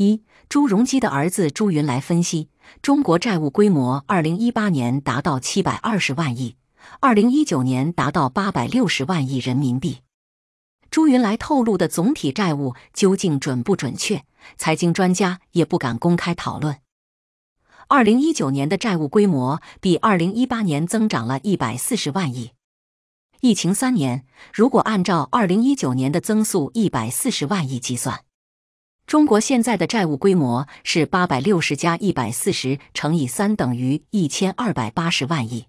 一朱镕基的儿子朱云来分析，中国债务规模二零一八年达到七百二十万亿，二零一九年达到八百六十万亿人民币。朱云来透露的总体债务究竟准不准确？财经专家也不敢公开讨论。二零一九年的债务规模比二零一八年增长了一百四十万亿。疫情三年，如果按照二零一九年的增速一百四十万亿计算，中国现在的债务规模是八百六十加一百四十乘以三等于一千二百八十万亿。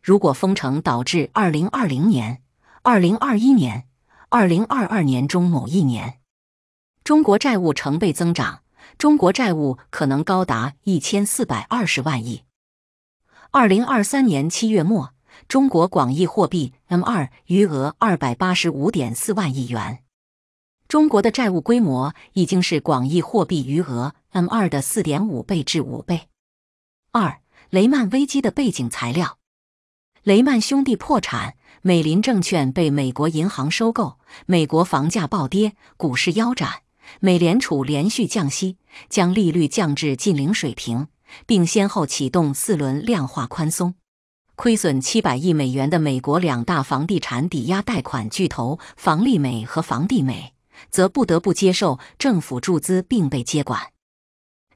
如果封城导致二零二零年、二零二一年、二零二二年中某一年，中国债务成倍增长，中国债务可能高达一千四百二十万亿。二零二三年七月末，中国广义货币 M 二余额二百八十五点四万亿元，中国的债务规模已经是广义货币余额 M 二的四点五倍至五倍。二雷曼危机的背景材料：雷曼兄弟破产。美林证券被美国银行收购，美国房价暴跌，股市腰斩。美联储连续降息，将利率降至近零水平，并先后启动四轮量化宽松。亏损七百亿美元的美国两大房地产抵押贷款巨头房利美和房地美，则不得不接受政府注资并被接管。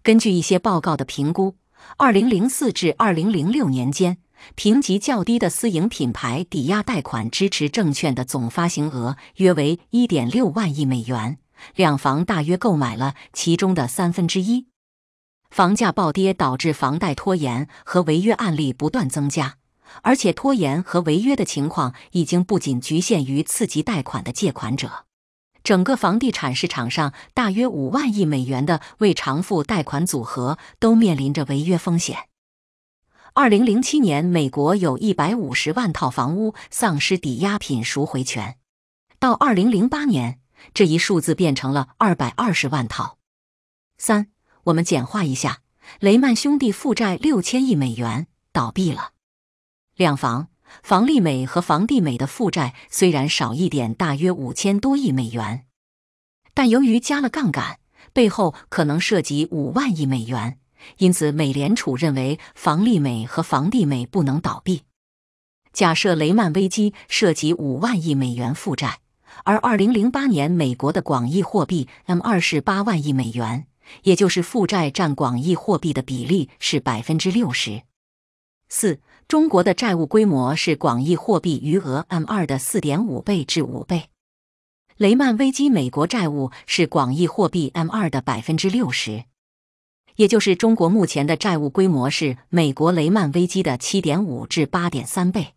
根据一些报告的评估，二零零四至二零零六年间。评级较低的私营品牌抵押贷款支持证券的总发行额约为一点六万亿美元，两房大约购买了其中的三分之一。房价暴跌导致房贷拖延和违约案例不断增加，而且拖延和违约的情况已经不仅局限于次级贷款的借款者，整个房地产市场上大约五万亿美元的未偿付贷款组合都面临着违约风险。二零零七年，美国有一百五十万套房屋丧失抵押品赎回权，到二零零八年，这一数字变成了二百二十万套。三，我们简化一下，雷曼兄弟负债六千亿美元，倒闭了。两房，房利美和房地美的负债虽然少一点，大约五千多亿美元，但由于加了杠杆，背后可能涉及五万亿美元。因此，美联储认为房利美和房地美不能倒闭。假设雷曼危机涉及五万亿美元负债，而2008年美国的广义货币 M2 是八万亿美元，也就是负债占广义货币的比例是百分之六十四。中国的债务规模是广义货币余额 M2 的四点五倍至五倍。雷曼危机美国债务是广义货币 M2 的百分之六十。也就是中国目前的债务规模是美国雷曼危机的七点五至八点三倍。